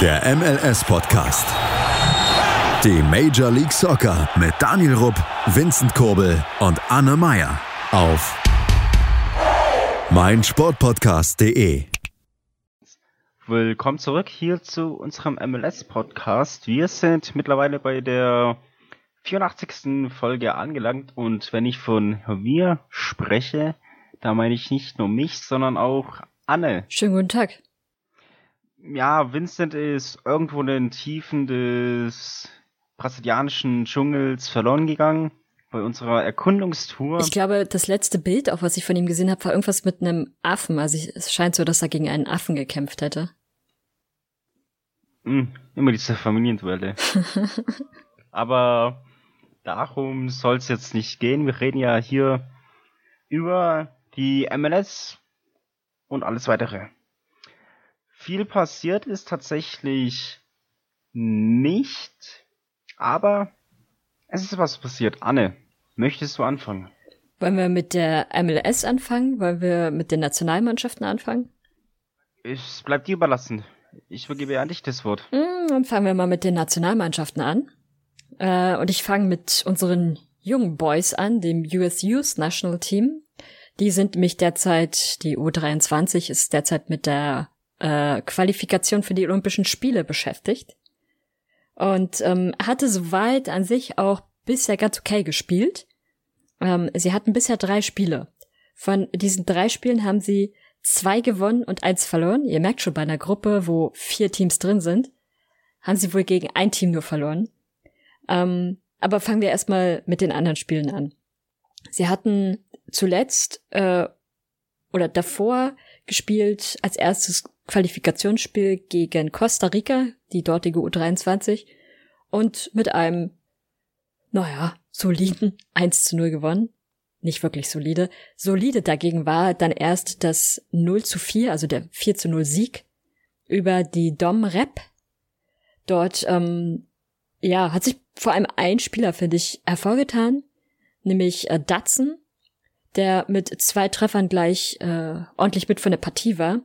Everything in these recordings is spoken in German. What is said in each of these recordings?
Der MLS-Podcast. Die Major League Soccer mit Daniel Rupp, Vincent Kurbel und Anne Meyer auf meinsportpodcast.de. Willkommen zurück hier zu unserem MLS-Podcast. Wir sind mittlerweile bei der 84. Folge angelangt und wenn ich von mir spreche, da meine ich nicht nur mich, sondern auch Anne. Schönen guten Tag. Ja, Vincent ist irgendwo in den Tiefen des brasilianischen Dschungels verloren gegangen bei unserer Erkundungstour. Ich glaube, das letzte Bild, auch was ich von ihm gesehen habe, war irgendwas mit einem Affen. Also ich, es scheint so, dass er gegen einen Affen gekämpft hätte. Hm, immer diese Familienduelle. Aber darum soll es jetzt nicht gehen. Wir reden ja hier über die MLS und alles weitere. Viel passiert ist tatsächlich nicht, aber es ist was passiert. Anne, möchtest du anfangen? Wollen wir mit der MLS anfangen? Wollen wir mit den Nationalmannschaften anfangen? Es bleibt dir überlassen. Ich übergebe ja an dich das Wort. Hm, dann fangen wir mal mit den Nationalmannschaften an. Äh, und ich fange mit unseren jungen Boys an, dem US Youth National Team. Die sind nämlich derzeit, die U23 ist derzeit mit der äh, Qualifikation für die Olympischen Spiele beschäftigt. Und ähm, hatte soweit an sich auch bisher ganz okay gespielt. Ähm, sie hatten bisher drei Spiele. Von diesen drei Spielen haben sie zwei gewonnen und eins verloren. Ihr merkt schon bei einer Gruppe, wo vier Teams drin sind, haben sie wohl gegen ein Team nur verloren. Ähm, aber fangen wir erstmal mit den anderen Spielen an. Sie hatten zuletzt äh, oder davor gespielt als erstes Qualifikationsspiel gegen Costa Rica, die dortige U23, und mit einem, naja, soliden 1 zu 0 gewonnen. Nicht wirklich solide. Solide dagegen war dann erst das 0 zu 4, also der 4 zu 0 Sieg über die Dom Rep. Dort, ähm, ja, hat sich vor allem ein Spieler, finde ich, hervorgetan, nämlich äh, Datsen, der mit zwei Treffern gleich äh, ordentlich mit von der Partie war.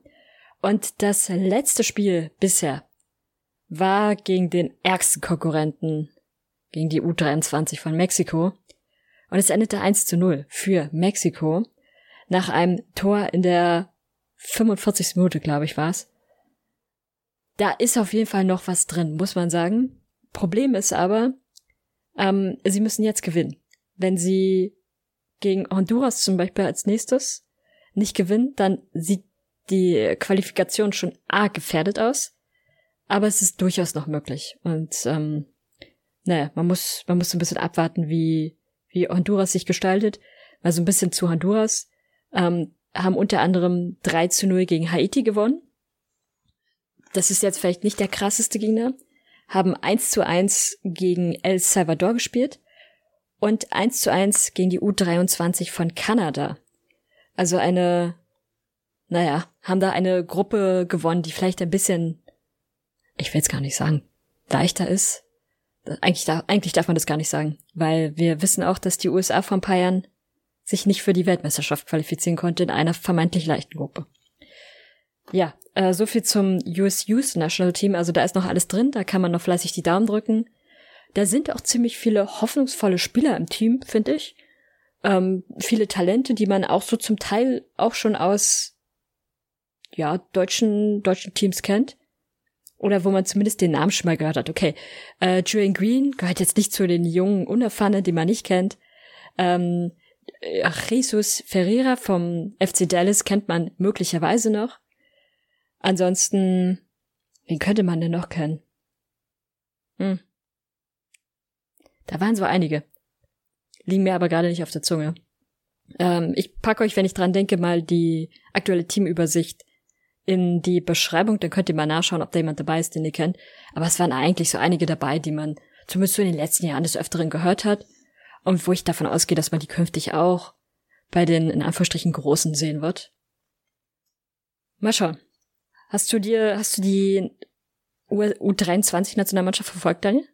Und das letzte Spiel bisher war gegen den ärgsten Konkurrenten, gegen die U23 von Mexiko. Und es endete 1 zu 0 für Mexiko nach einem Tor in der 45. Minute, glaube ich, war's. Da ist auf jeden Fall noch was drin, muss man sagen. Problem ist aber, ähm, sie müssen jetzt gewinnen. Wenn sie gegen Honduras zum Beispiel als nächstes nicht gewinnen, dann sieht die Qualifikation schon arg gefährdet aus. Aber es ist durchaus noch möglich. Und ähm, naja, man muss, man muss ein bisschen abwarten, wie, wie Honduras sich gestaltet. Also ein bisschen zu Honduras. Ähm, haben unter anderem 3 zu 0 gegen Haiti gewonnen. Das ist jetzt vielleicht nicht der krasseste Gegner. Haben 1 zu 1 gegen El Salvador gespielt und 1 zu 1 gegen die U23 von Kanada. Also eine, naja, haben da eine Gruppe gewonnen, die vielleicht ein bisschen, ich will es gar nicht sagen, leichter ist. Eigentlich, eigentlich darf man das gar nicht sagen, weil wir wissen auch, dass die USA vor ein paar Jahren sich nicht für die Weltmeisterschaft qualifizieren konnte in einer vermeintlich leichten Gruppe. Ja, äh, so viel zum US Youth National Team. Also da ist noch alles drin, da kann man noch fleißig die Daumen drücken. Da sind auch ziemlich viele hoffnungsvolle Spieler im Team, finde ich. Ähm, viele Talente, die man auch so zum Teil auch schon aus ja deutschen deutschen Teams kennt oder wo man zumindest den Namen schon mal gehört hat. Okay, äh, Julian Green gehört jetzt nicht zu den jungen Unerfahrenen, die man nicht kennt. Ähm, äh, Jesus Ferreira vom FC Dallas kennt man möglicherweise noch. Ansonsten, wen könnte man denn noch kennen? Hm. Da waren so einige. Liegen mir aber gerade nicht auf der Zunge. Ähm, ich packe euch, wenn ich dran denke, mal die aktuelle Teamübersicht in die Beschreibung, dann könnt ihr mal nachschauen, ob da jemand dabei ist, den ihr kennt. Aber es waren eigentlich so einige dabei, die man zumindest so in den letzten Jahren des Öfteren gehört hat. Und wo ich davon ausgehe, dass man die künftig auch bei den in Anführungsstrichen Großen sehen wird. Mal schauen. Hast du dir, hast du die U23-Nationalmannschaft verfolgt, Daniel?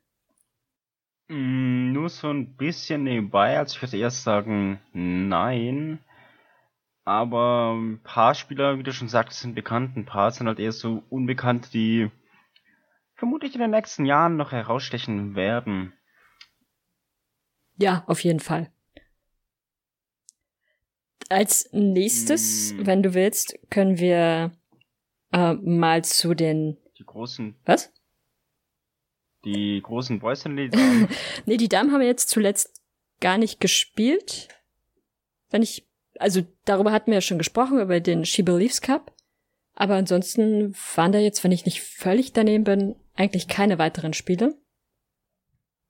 Mm, nur so ein bisschen nebenbei, also ich würde erst sagen, nein. Aber ein paar Spieler, wie du schon sagtest, sind bekannt. Ein paar sind halt eher so unbekannt, die vermutlich in den nächsten Jahren noch herausstechen werden. Ja, auf jeden Fall. Als nächstes, Mm. wenn du willst, können wir äh, mal zu den. Die großen, Was? die großen Boys und die Damen. Nee, die Damen haben jetzt zuletzt gar nicht gespielt. Wenn ich. Also darüber hatten wir ja schon gesprochen, über den She Believes Cup. Aber ansonsten waren da jetzt, wenn ich nicht völlig daneben bin, eigentlich keine weiteren Spiele.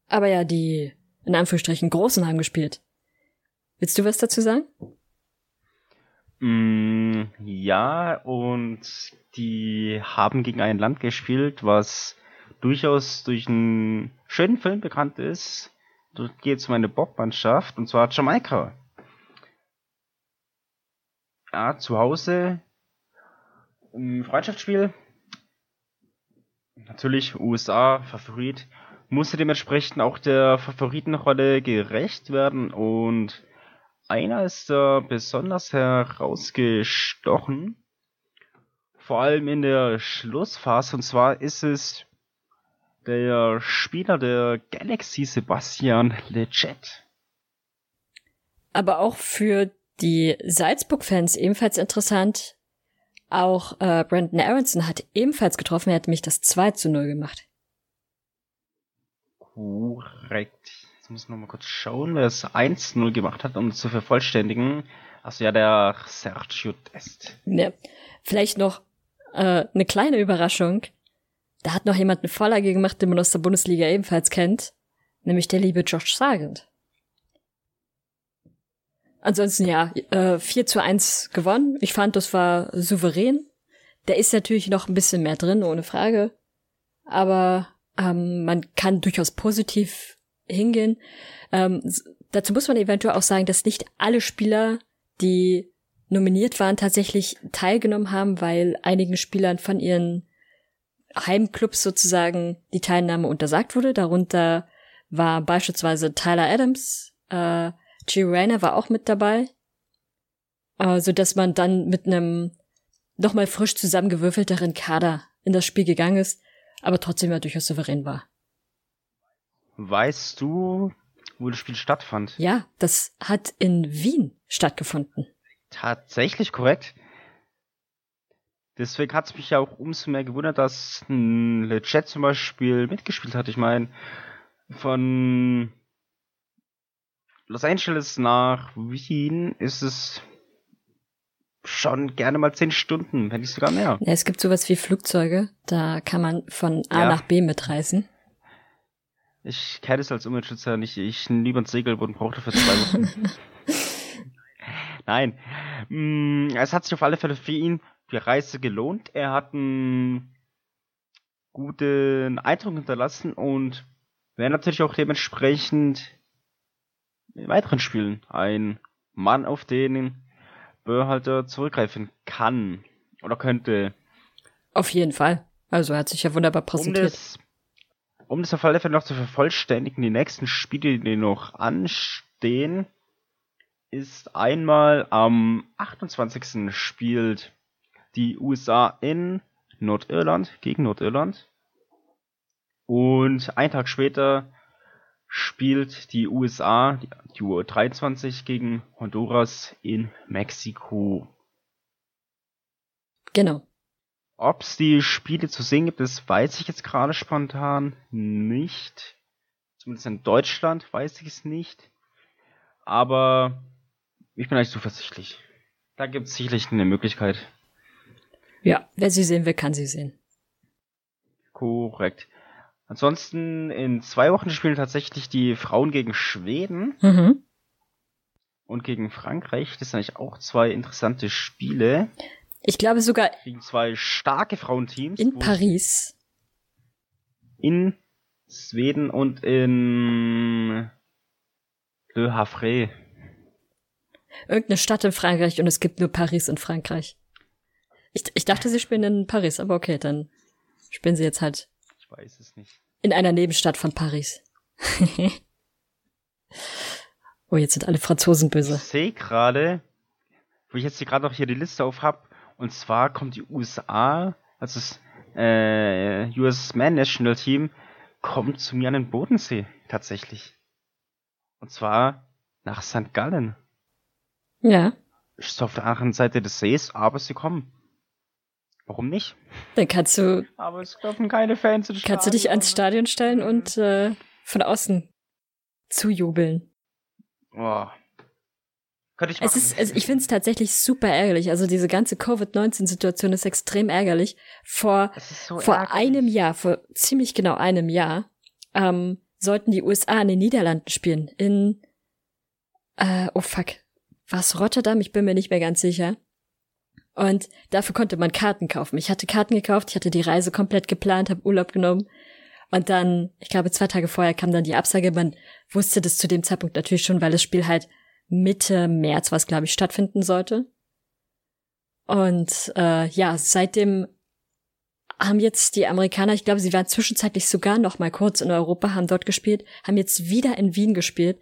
Aber ja, die in Anführungsstrichen Großen haben gespielt. Willst du was dazu sagen? Mm, ja, und die haben gegen ein Land gespielt, was durchaus durch einen schönen Film bekannt ist. Dort geht es um eine Bobmannschaft, und zwar Jamaika. Ja, zu Hause im Freundschaftsspiel. Natürlich USA, Favorit. Musste dementsprechend auch der Favoritenrolle gerecht werden und einer ist da besonders herausgestochen. Vor allem in der Schlussphase. Und zwar ist es der Spieler der Galaxy Sebastian Legit. Aber auch für die Salzburg-Fans ebenfalls interessant. Auch äh, Brandon Aronson hat ebenfalls getroffen. Er hat mich das 2 zu 0 gemacht. Korrekt. Jetzt muss ich noch mal kurz schauen, wer es 1-0 gemacht hat, um es zu vervollständigen. Also ja, der Sergio Dest. Ja. Vielleicht noch äh, eine kleine Überraschung. Da hat noch jemand eine Vorlage gemacht, den man aus der Bundesliga ebenfalls kennt. Nämlich der liebe Josh Sargent. Ansonsten ja, äh, 4 zu 1 gewonnen. Ich fand, das war souverän. Da ist natürlich noch ein bisschen mehr drin, ohne Frage. Aber ähm, man kann durchaus positiv hingehen. Ähm, dazu muss man eventuell auch sagen, dass nicht alle Spieler, die nominiert waren, tatsächlich teilgenommen haben, weil einigen Spielern von ihren Heimclubs sozusagen die Teilnahme untersagt wurde. Darunter war beispielsweise Tyler Adams, äh, Reyna war auch mit dabei, äh, so dass man dann mit einem nochmal frisch zusammengewürfelteren Kader in das Spiel gegangen ist, aber trotzdem ja durchaus souverän war. Weißt du, wo das Spiel stattfand? Ja, das hat in Wien stattgefunden. Tatsächlich korrekt. Deswegen hat es mich ja auch umso mehr gewundert, dass ein Legit zum Beispiel mitgespielt hat. Ich meine, von Los Angeles nach Wien ist es schon gerne mal zehn Stunden, wenn nicht sogar mehr. Ja, es gibt sowas wie Flugzeuge, da kann man von A Ja. nach B mitreisen. Ich kenne es als Umweltschützer nicht. Ich lieber ein Segelboot und brauchte für zwei Wochen. Nein. Mm, Es hat sich auf alle Fälle für ihn die Reise gelohnt. Er hat einen guten Eindruck hinterlassen und wäre natürlich auch dementsprechend in weiteren Spielen ein Mann, auf den Börhalter zurückgreifen kann oder könnte. Auf jeden Fall. Also er hat sich ja wunderbar Um präsentiert. das, um das auf alle Fälle noch zu vervollständigen, die nächsten Spiele, die noch anstehen, ist einmal am 28. spielt die USA in Nordirland gegen Nordirland. Und einen Tag später spielt die USA, die, die U23 gegen Honduras in Mexiko. Genau. Ob es die Spiele zu sehen gibt, das weiß ich jetzt gerade spontan nicht. Zumindest in Deutschland weiß ich es nicht. Aber ich bin eigentlich zuversichtlich. Da gibt es sicherlich eine Möglichkeit. Ja, wer sie sehen will, kann sie sehen. Korrekt. Ansonsten in zwei Wochen spielen tatsächlich die Frauen gegen Schweden Mhm. und gegen Frankreich. Das sind eigentlich auch zwei interessante Spiele. Ich glaube sogar Gegen zwei starke Frauenteams. in Paris. In Schweden und in Le Havre. Irgendeine Stadt in Frankreich und es gibt nur Paris in Frankreich. Ich, ich dachte, sie spielen in Paris, aber okay, dann spielen sie jetzt halt Ich weiß es nicht. in einer Nebenstadt von Paris. oh, jetzt sind alle Franzosen Ich böse. sehe gerade, wo ich jetzt hier gerade noch hier die Liste auf hab, und zwar kommt die USA, also es äh, US Man National Team kommt zu mir an den Bodensee, tatsächlich. Und zwar nach St. Gallen. Ja. Ist auf der anderen Seite des Sees, aber sie kommen. Warum nicht? Dann kannst du. Aber es dürfen keine Fans ins Kannst du dich ans Stadion stellen und äh, von außen zujubeln. Oh. Könnte ich Es ist, also ich finde es tatsächlich super ärgerlich. Also diese ganze Covid-19-Situation ist extrem ärgerlich. Vor, so vor ärgerlich. einem Jahr, vor ziemlich genau einem Jahr, ähm, sollten die USA in den Niederlanden spielen. In, äh, oh fuck, was Rotterdam? Ich bin mir nicht mehr ganz sicher. Und dafür konnte man Karten kaufen. Ich hatte Karten gekauft, ich hatte die Reise komplett geplant, habe Urlaub genommen. Und dann, ich glaube, zwei Tage vorher kam dann die Absage. Man wusste das zu dem Zeitpunkt natürlich schon, weil das Spiel halt Mitte März, was glaube ich, stattfinden sollte. Und äh, ja, seitdem haben jetzt die Amerikaner, ich glaube, sie waren zwischenzeitlich sogar noch mal kurz in Europa, haben dort gespielt, haben jetzt wieder in Wien gespielt,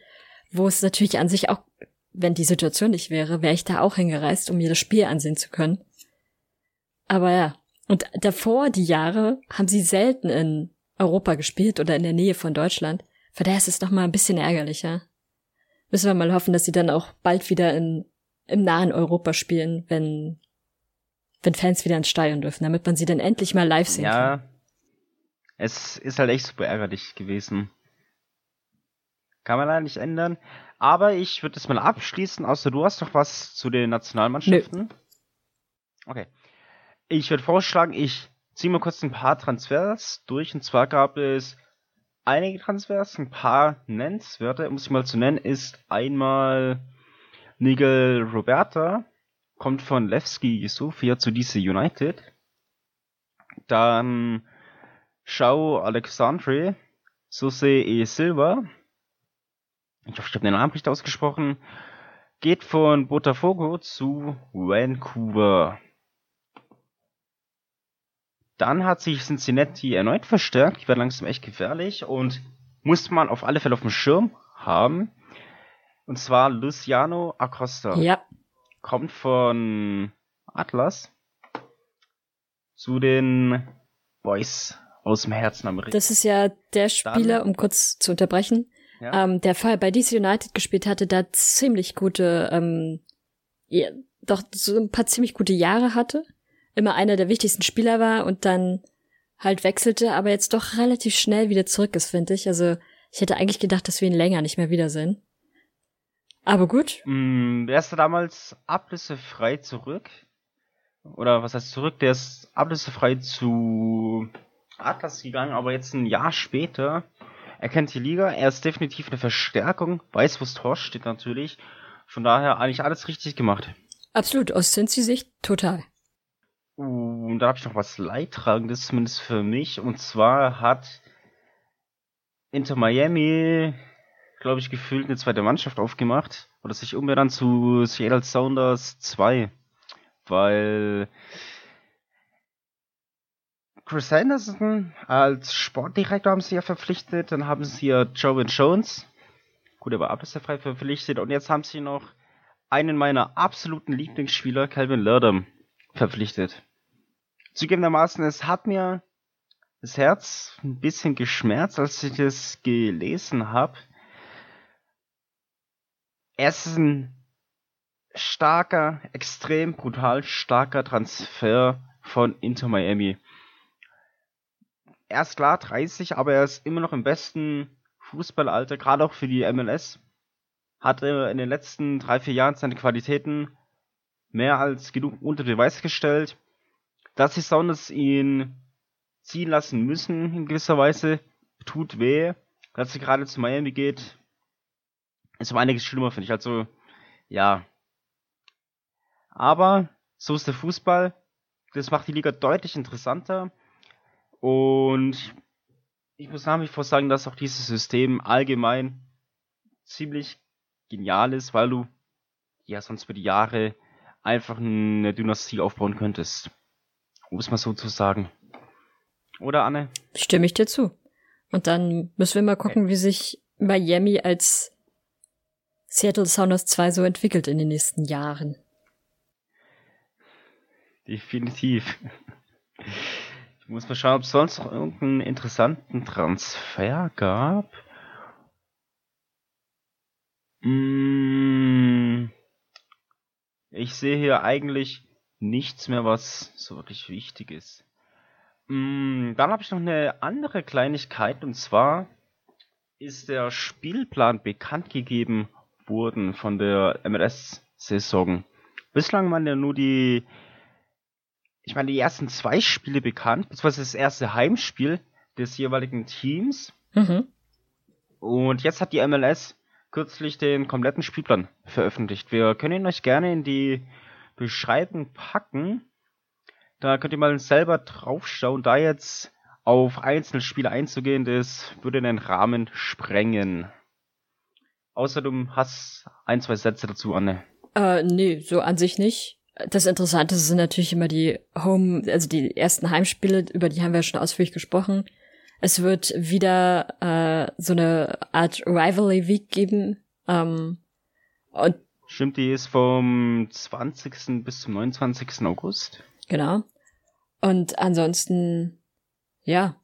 wo es natürlich an sich auch, wenn die Situation nicht wäre, wäre ich da auch hingereist, um mir das Spiel ansehen zu können. Aber ja, und davor, die Jahre, haben sie selten in Europa gespielt oder in der Nähe von Deutschland. Von daher ist es noch mal ein bisschen ärgerlicher. Müssen wir mal hoffen, dass sie dann auch bald wieder in, im nahen Europa spielen, wenn, wenn Fans wieder ins Stadion dürfen, damit man sie dann endlich mal live sehen kann. Ja. Es ist halt echt super ärgerlich gewesen. Kann man leider nicht ändern. Aber ich würde es mal abschließen, außer du hast noch was zu den Nationalmannschaften. Okay. Ich würde vorschlagen, ich ziehe mal kurz ein paar Transfers durch. Und zwar gab es einige Transfers, ein paar nennenswerte, muss ich mal zu nennen, ist einmal Nigel Roberta, kommt von Levski Sofia zu DC United. Dann Shao Alexandre, Sose E. Silva, ich hoffe, ich habe den Namen richtig ausgesprochen, geht von Botafogo zu Vancouver. Dann hat sich Cincinnati erneut verstärkt, die werden langsam echt gefährlich und muss man auf alle Fälle auf dem Schirm haben. Und zwar Luciano Acosta. Ja. Kommt von Atlas zu den Boys aus dem Herzen Amerikas. Das ist ja der Spieler, um kurz zu unterbrechen, Ja. ähm, der vorher bei DC United gespielt hatte, da ziemlich gute, ähm, ja, doch so ein paar ziemlich gute Jahre hatte, immer einer der wichtigsten Spieler war und dann halt wechselte, aber jetzt doch relativ schnell wieder zurück ist, finde ich. Also ich hätte eigentlich gedacht, dass wir ihn länger nicht mehr wiedersehen. Aber gut, Mm, Der ist da damals ablösefrei zurück. Oder was heißt zurück? Der ist ablösefrei zu Atlas gegangen, aber jetzt ein Jahr später. Er kennt die Liga, er ist definitiv eine Verstärkung, weiß, wo das Tor steht natürlich. Von daher eigentlich alles richtig gemacht. absolut, aus Cincy-Sicht total. Und da habe ich noch was Leidtragendes, zumindest für mich. Und zwar hat Inter Miami, glaube ich, gefühlt eine zweite Mannschaft aufgemacht. Oder sich umbenannt zu Seattle Sounders 2. Weil Chris Henderson als Sportdirektor haben sie ja verpflichtet. Dann haben sie ja Jovan Jones. Gut, er war ablösefrei verpflichtet. Und jetzt haben sie noch einen meiner absoluten Lieblingsspieler, Calvin Lerdam, verpflichtet. Zugegebenermaßen, es hat mir das Herz ein bisschen geschmerzt, als ich das gelesen habe. Er ist ein starker, extrem brutal starker Transfer von Inter Miami. Er ist klar 30, aber er ist immer noch im besten Fußballalter, gerade auch für die MLS. Hatte in den letzten drei, vier Jahren seine Qualitäten mehr als genug unter Beweis gestellt. Dass die Sounders ihn ziehen lassen müssen, in gewisser Weise, tut weh. Dass er gerade zu Miami geht, ist um einiges schlimmer, finde ich. Also, ja. Aber, so ist der Fußball. Das macht die Liga deutlich interessanter. Und ich muss nach wie vor sagen, dass auch dieses System allgemein ziemlich genial ist, weil du ja sonst über die Jahre einfach eine Dynastie aufbauen könntest. Um es mal so zu sagen. Oder Anne? Stimme ich dir zu. Und dann müssen wir mal gucken, wie sich Miami als Seattle Sounders 2 so entwickelt in den nächsten Jahren. Definitiv. Ich muss mal schauen, ob es sonst noch irgendeinen interessanten Transfer gab. Mm, ich sehe hier eigentlich nichts mehr, was so wirklich wichtig ist. Mm, dann habe ich noch eine andere Kleinigkeit und zwar ist der Spielplan bekannt gegeben worden von der MLS-Saison. Bislang waren ja nur die, ich meine, die ersten zwei Spiele bekannt, beziehungsweise das erste Heimspiel des jeweiligen Teams. Mhm. Und jetzt hat die MLS kürzlich den kompletten Spielplan veröffentlicht. Wir können ihn euch gerne in die Beschreibung packen. Da könnt ihr mal selber draufschauen. Da jetzt auf einzelne Spiele einzugehen, das würde den Rahmen sprengen. Außer du hast ein, zwei Sätze dazu, Anne. Äh, nee, so an sich nicht. Das Interessante sind natürlich immer die Home, also die ersten Heimspiele, über die haben wir schon ausführlich gesprochen. Es wird wieder äh, so eine Art Rivalry Week geben. Ähm, und Stimmt, die ist vom 20. bis zum 29. August. Genau. Und ansonsten, ja.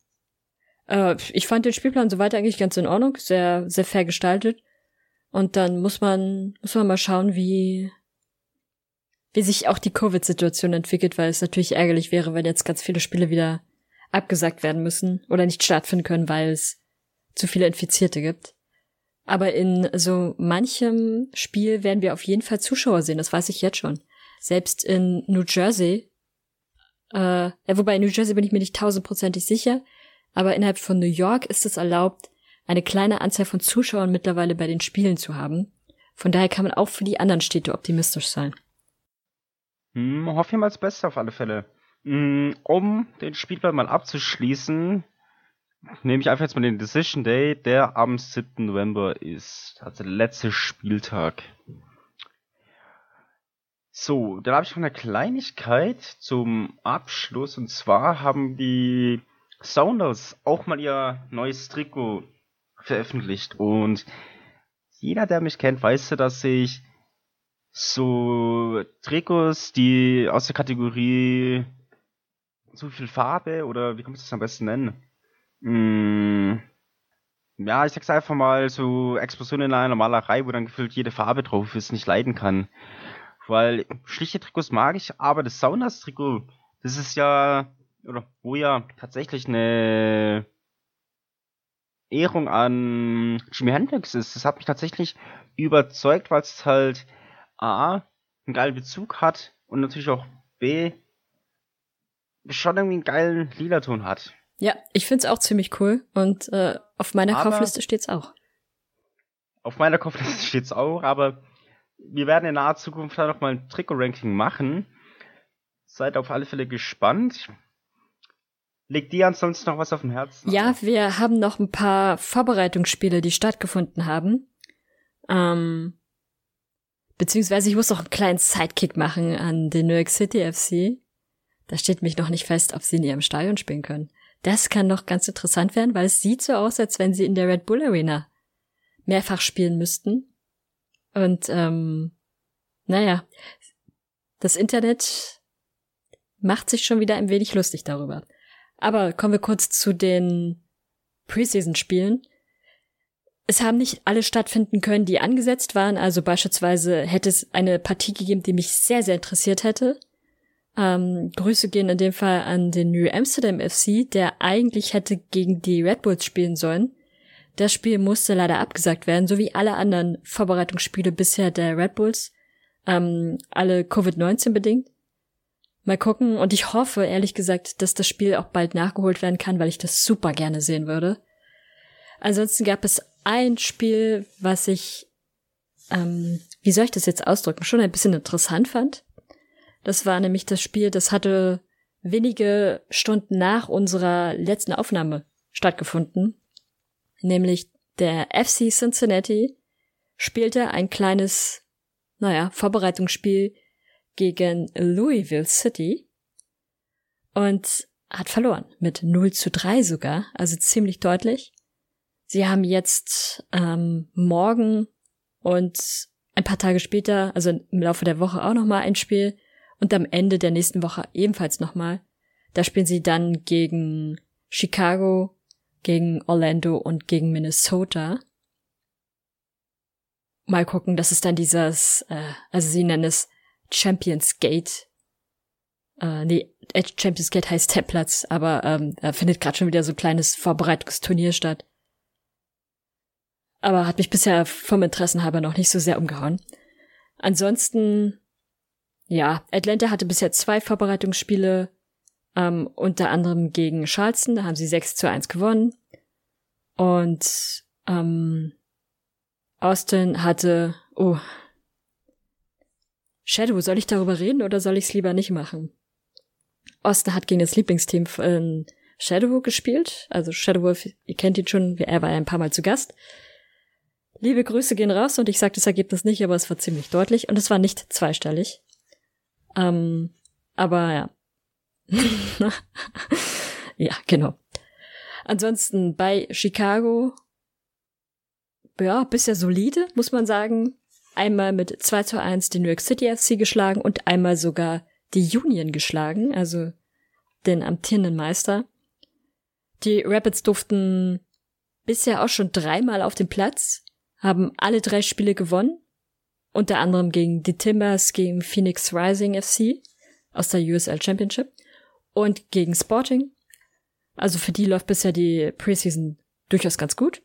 Äh, ich fand den Spielplan soweit eigentlich ganz in Ordnung, sehr, sehr fair gestaltet. Und dann muss man, muss man mal schauen, wie, wie sich auch die Covid-Situation entwickelt, weil es natürlich ärgerlich wäre, wenn jetzt ganz viele Spiele wieder abgesagt werden müssen oder nicht stattfinden können, weil es zu viele Infizierte gibt. Aber in so manchem Spiel werden wir auf jeden Fall Zuschauer sehen, das weiß ich jetzt schon. Selbst in New Jersey, äh, wobei in New Jersey bin ich mir nicht tausendprozentig sicher, aber innerhalb von New York ist es erlaubt, eine kleine Anzahl von Zuschauern mittlerweile bei den Spielen zu haben. Von daher kann man auch für die anderen Städte optimistisch sein. Hm, hoffen wir mal das Beste auf alle Fälle. Mm, um den Spielplan mal abzuschließen, nehme ich einfach jetzt mal den Decision Day, der am 7. November ist. Also der letzte Spieltag. So, dann habe ich noch eine Kleinigkeit zum Abschluss. Und zwar haben die Sounders auch mal ihr neues Trikot veröffentlicht. Und jeder, der mich kennt, weiß dass ich so Trikots, die aus der Kategorie zu viel Farbe oder wie kann man das am besten nennen? Hm, ja, ich sag's einfach mal, so Explosionen in einer Malerei, wo dann gefühlt jede Farbe drauf ist, nicht leiden kann. Weil schlichte Trikots mag ich, aber das Saunas-Trikot, das ist ja, oder wo ja tatsächlich eine Ehrung an Jimi Hendrix ist. Das hat mich tatsächlich überzeugt, weil es halt A, einen geilen Bezug hat und natürlich auch B, schon irgendwie einen geilen Lila-Ton hat. Ja, ich find's auch ziemlich cool und äh, auf meiner aber Kaufliste steht's auch. Auf meiner Kaufliste steht's auch, aber wir werden in naher Zukunft da nochmal ein Trikot-Ranking machen. Seid auf alle Fälle gespannt. Legt dir ansonsten noch was auf dem Herzen? Ja, wir haben noch ein paar Vorbereitungsspiele, die stattgefunden haben. Ähm, beziehungsweise ich muss noch einen kleinen Sidekick machen an den New York City FC. Da steht mich noch nicht fest, ob sie in ihrem Stadion spielen können. Das kann noch ganz interessant werden, weil es sieht so aus, als wenn sie in der Red Bull Arena mehrfach spielen müssten. Und ähm, naja, das Internet macht sich schon wieder ein wenig lustig darüber. Aber kommen wir kurz zu den Preseason-Spielen. Es haben nicht alle stattfinden können, die angesetzt waren. Also beispielsweise hätte es eine Partie gegeben, die mich sehr, sehr interessiert hätte. Ähm, Grüße gehen in dem Fall an den New Amsterdam FC, der eigentlich hätte gegen die Red Bulls spielen sollen. Das Spiel musste leider abgesagt werden, so wie alle anderen Vorbereitungsspiele bisher der Red Bulls. Ähm, alle Covid-19 bedingt. Mal gucken und ich hoffe, ehrlich gesagt, dass das Spiel auch bald nachgeholt werden kann, weil ich das super gerne sehen würde. Ansonsten gab es ein Spiel, was ich, ähm, wie soll ich das jetzt ausdrücken, schon ein bisschen interessant fand. Das war nämlich das Spiel, das hatte wenige Stunden nach unserer letzten Aufnahme stattgefunden. Nämlich der FC Cincinnati spielte ein kleines, naja, Vorbereitungsspiel gegen Louisville City und hat verloren. Mit 0 zu 3 sogar, also ziemlich deutlich. Sie haben jetzt ähm, morgen und ein paar Tage später, also im Laufe der Woche auch nochmal ein Spiel und am Ende der nächsten Woche ebenfalls nochmal. Da spielen sie dann gegen Chicago, gegen Orlando und gegen Minnesota. Mal gucken, das ist dann dieses, äh, also sie nennen es Champions Gate. Äh, nee, Champions Gate heißt Tabplatz, aber ähm, da findet gerade schon wieder so ein kleines Vorbereitungsturnier statt. Aber hat mich bisher vom Interessenhalber noch nicht so sehr umgehauen. Ansonsten, ja, Atlanta hatte bisher zwei Vorbereitungsspiele, ähm, unter anderem gegen Charleston, da haben sie 6 zu 1 gewonnen. Und ähm, Austin hatte, oh, Shadow, soll ich darüber reden oder soll ich es lieber nicht machen? Austin hat gegen das Lieblingsteam von Shadow gespielt. Also Shadow Wolf, ihr kennt ihn schon, er war ja ein paar Mal zu Gast. Liebe Grüße gehen raus und ich sage das Ergebnis nicht, aber es war ziemlich deutlich und es war nicht zweistellig. Ähm, aber ja. ja, genau. Ansonsten bei Chicago, ja, bisher solide, muss man sagen. Einmal mit 2 zu 1 den New York City FC geschlagen und einmal sogar die Union geschlagen, also den amtierenden Meister. Die Rapids durften bisher auch schon dreimal auf dem Platz, haben alle drei Spiele gewonnen, unter anderem gegen die Timbers, gegen Phoenix Rising FC aus der USL Championship und gegen Sporting. Also für die läuft bisher die Preseason durchaus ganz gut.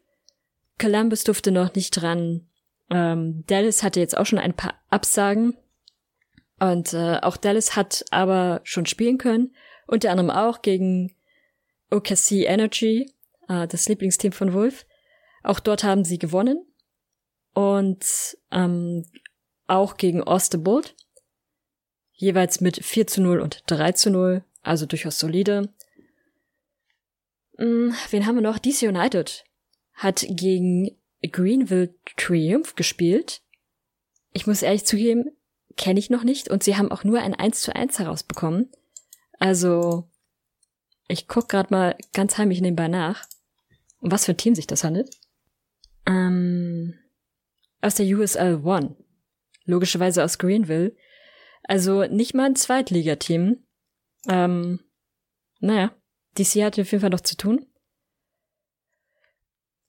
Columbus durfte noch nicht dran. Ähm, Dallas hatte jetzt auch schon ein paar Absagen. Und äh, auch Dallas hat aber schon spielen können. Unter anderem auch gegen OKC Energy, äh, das Lieblingsteam von Wolf. Auch dort haben sie gewonnen. Und ähm, auch gegen Osterbold. Jeweils mit 4 zu 0 und 3 zu 0 also durchaus solide. Hm, wen haben wir noch? DC United hat gegen Greenville Triumph gespielt. Ich muss ehrlich zugeben, kenne ich noch nicht und sie haben auch nur ein 1 zu 1 herausbekommen. Also, ich guck gerade mal ganz heimlich nebenbei nach, um was für ein Team sich das handelt. Ähm, aus der USL One. Logischerweise aus Greenville. Also nicht mal ein Zweitligateam. Ähm, naja, DC hat auf jeden Fall noch zu tun.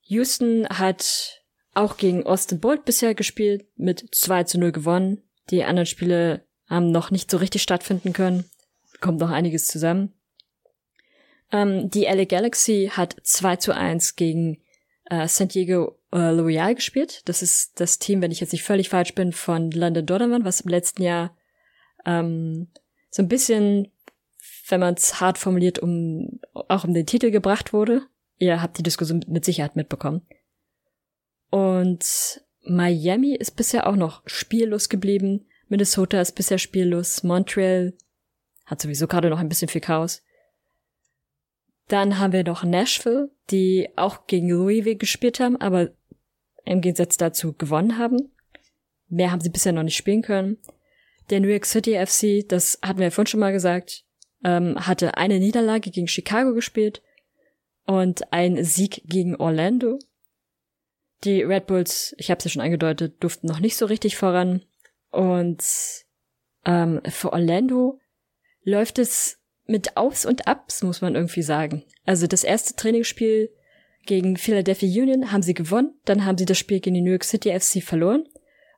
Houston hat auch gegen Austin Bolt bisher gespielt, mit 2 zu 0 gewonnen. Die anderen Spiele haben noch nicht so richtig stattfinden können. Kommt noch einiges zusammen. Ähm, die LA Galaxy hat 2 zu 1 gegen äh, San Diego äh, L'Oreal gespielt. Das ist das Team, wenn ich jetzt nicht völlig falsch bin, von London Donovan, was im letzten Jahr ähm, so ein bisschen wenn man es hart formuliert, um auch um den Titel gebracht wurde. Ihr habt die Diskussion mit Sicherheit mitbekommen. Und Miami ist bisher auch noch spiellos geblieben. Minnesota ist bisher spiellos. Montreal hat sowieso gerade noch ein bisschen viel Chaos. Dann haben wir noch Nashville, die auch gegen Louisville gespielt haben, aber im Gegensatz dazu gewonnen haben. Mehr haben sie bisher noch nicht spielen können. Der New York City FC, das hatten wir ja vorhin schon mal gesagt, ähm, hatte eine Niederlage gegen Chicago gespielt und ein Sieg gegen Orlando. Die Red Bulls, ich habe es ja schon angedeutet, durften noch nicht so richtig voran. Und ähm, für Orlando läuft es mit Aufs und Abs, muss man irgendwie sagen. Also das erste Trainingsspiel gegen Philadelphia Union haben sie gewonnen, dann haben sie das Spiel gegen die New York City FC verloren.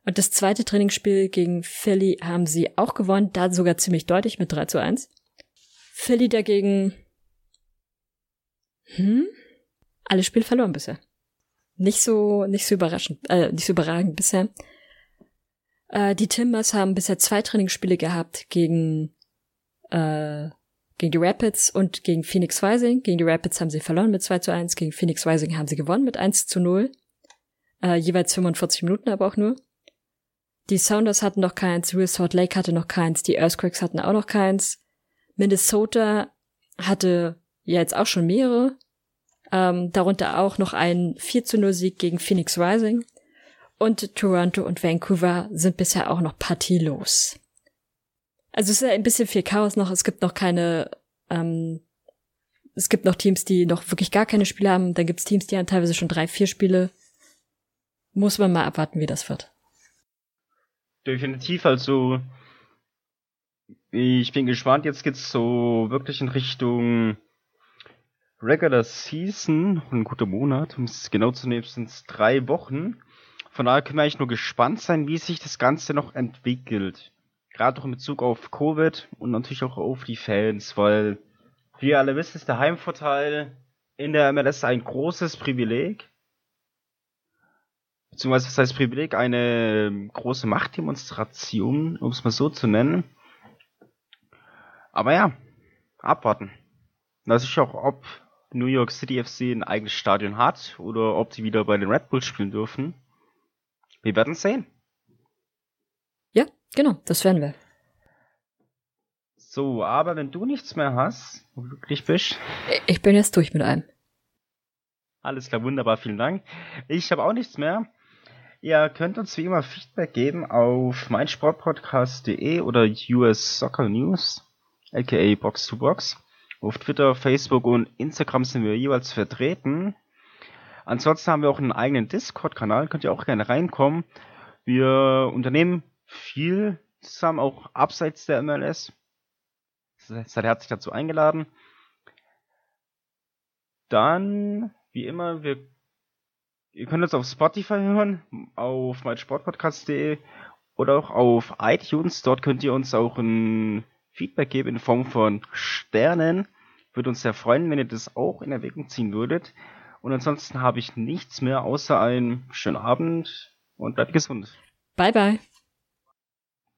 Und das zweite Trainingsspiel gegen Philly haben sie auch gewonnen, da sogar ziemlich deutlich mit 3 zu 1. Philly dagegen, hm, alle Spiele verloren bisher. Nicht so, nicht so überraschend, äh, nicht so überragend bisher. Äh, die Timbers haben bisher zwei Trainingsspiele gehabt gegen, äh, gegen die Rapids und gegen Phoenix Rising. Gegen die Rapids haben sie verloren mit 2 zu 1, gegen Phoenix Rising haben sie gewonnen mit 1 zu 0. Äh, jeweils 45 Minuten aber auch nur. Die Sounders hatten noch keins, Real Salt Lake hatte noch keins, die Earthquakes hatten auch noch keins. Minnesota hatte ja jetzt auch schon mehrere, ähm, darunter auch noch ein 4 zu 0 Sieg gegen Phoenix Rising. Und Toronto und Vancouver sind bisher auch noch partielos. Also es ist ja ein bisschen viel Chaos noch. Es gibt noch keine, ähm, es gibt noch Teams, die noch wirklich gar keine Spiele haben. Dann gibt es Teams, die haben teilweise schon drei, vier Spiele. Muss man mal abwarten, wie das wird. Definitiv, also Ich bin gespannt, jetzt geht's so wirklich in Richtung Regular Season, ein guter Monat, um es genau zu nehmen, sind es drei Wochen. Von daher können wir eigentlich nur gespannt sein, wie sich das Ganze noch entwickelt. Gerade auch in Bezug auf Covid und natürlich auch auf die Fans, weil, wie ihr alle wisst, ist der Heimvorteil in der MLS ein großes Privileg. Beziehungsweise, was heißt Privileg? Eine große Machtdemonstration, um es mal so zu nennen. Aber ja, abwarten. Das ist auch, ob New York City FC ein eigenes Stadion hat oder ob sie wieder bei den Red Bulls spielen dürfen. Wir werden sehen. Genau, das werden wir. So, aber wenn du nichts mehr hast, wo du glücklich bist. Ich bin jetzt durch mit allem. Alles klar, wunderbar, vielen Dank. Ich habe auch nichts mehr. Ihr könnt uns wie immer Feedback geben auf meinsportpodcast.de oder US Soccer News, aka Box to Box. Auf Twitter, Facebook und Instagram sind wir jeweils vertreten. Ansonsten haben wir auch einen eigenen Discord-Kanal, könnt ihr auch gerne reinkommen. Wir unternehmen viel zusammen, auch abseits der MLS. Seid herzlich dazu eingeladen. Dann, wie immer, wir, ihr könnt uns auf Spotify hören, auf meinsportpodcast.de oder auch auf iTunes. Dort könnt ihr uns auch ein Feedback geben in Form von Sternen. Würde uns sehr freuen, wenn ihr das auch in Erwägung ziehen würdet. Und ansonsten habe ich nichts mehr außer einen schönen Abend und bleibt gesund. Bye bye.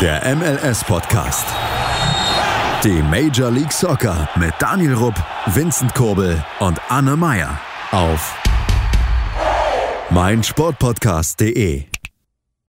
Der MLS-Podcast. Die Major League Soccer mit Daniel Rupp, Vincent Kurbel und Anne Meyer auf meinsportpodcast.de.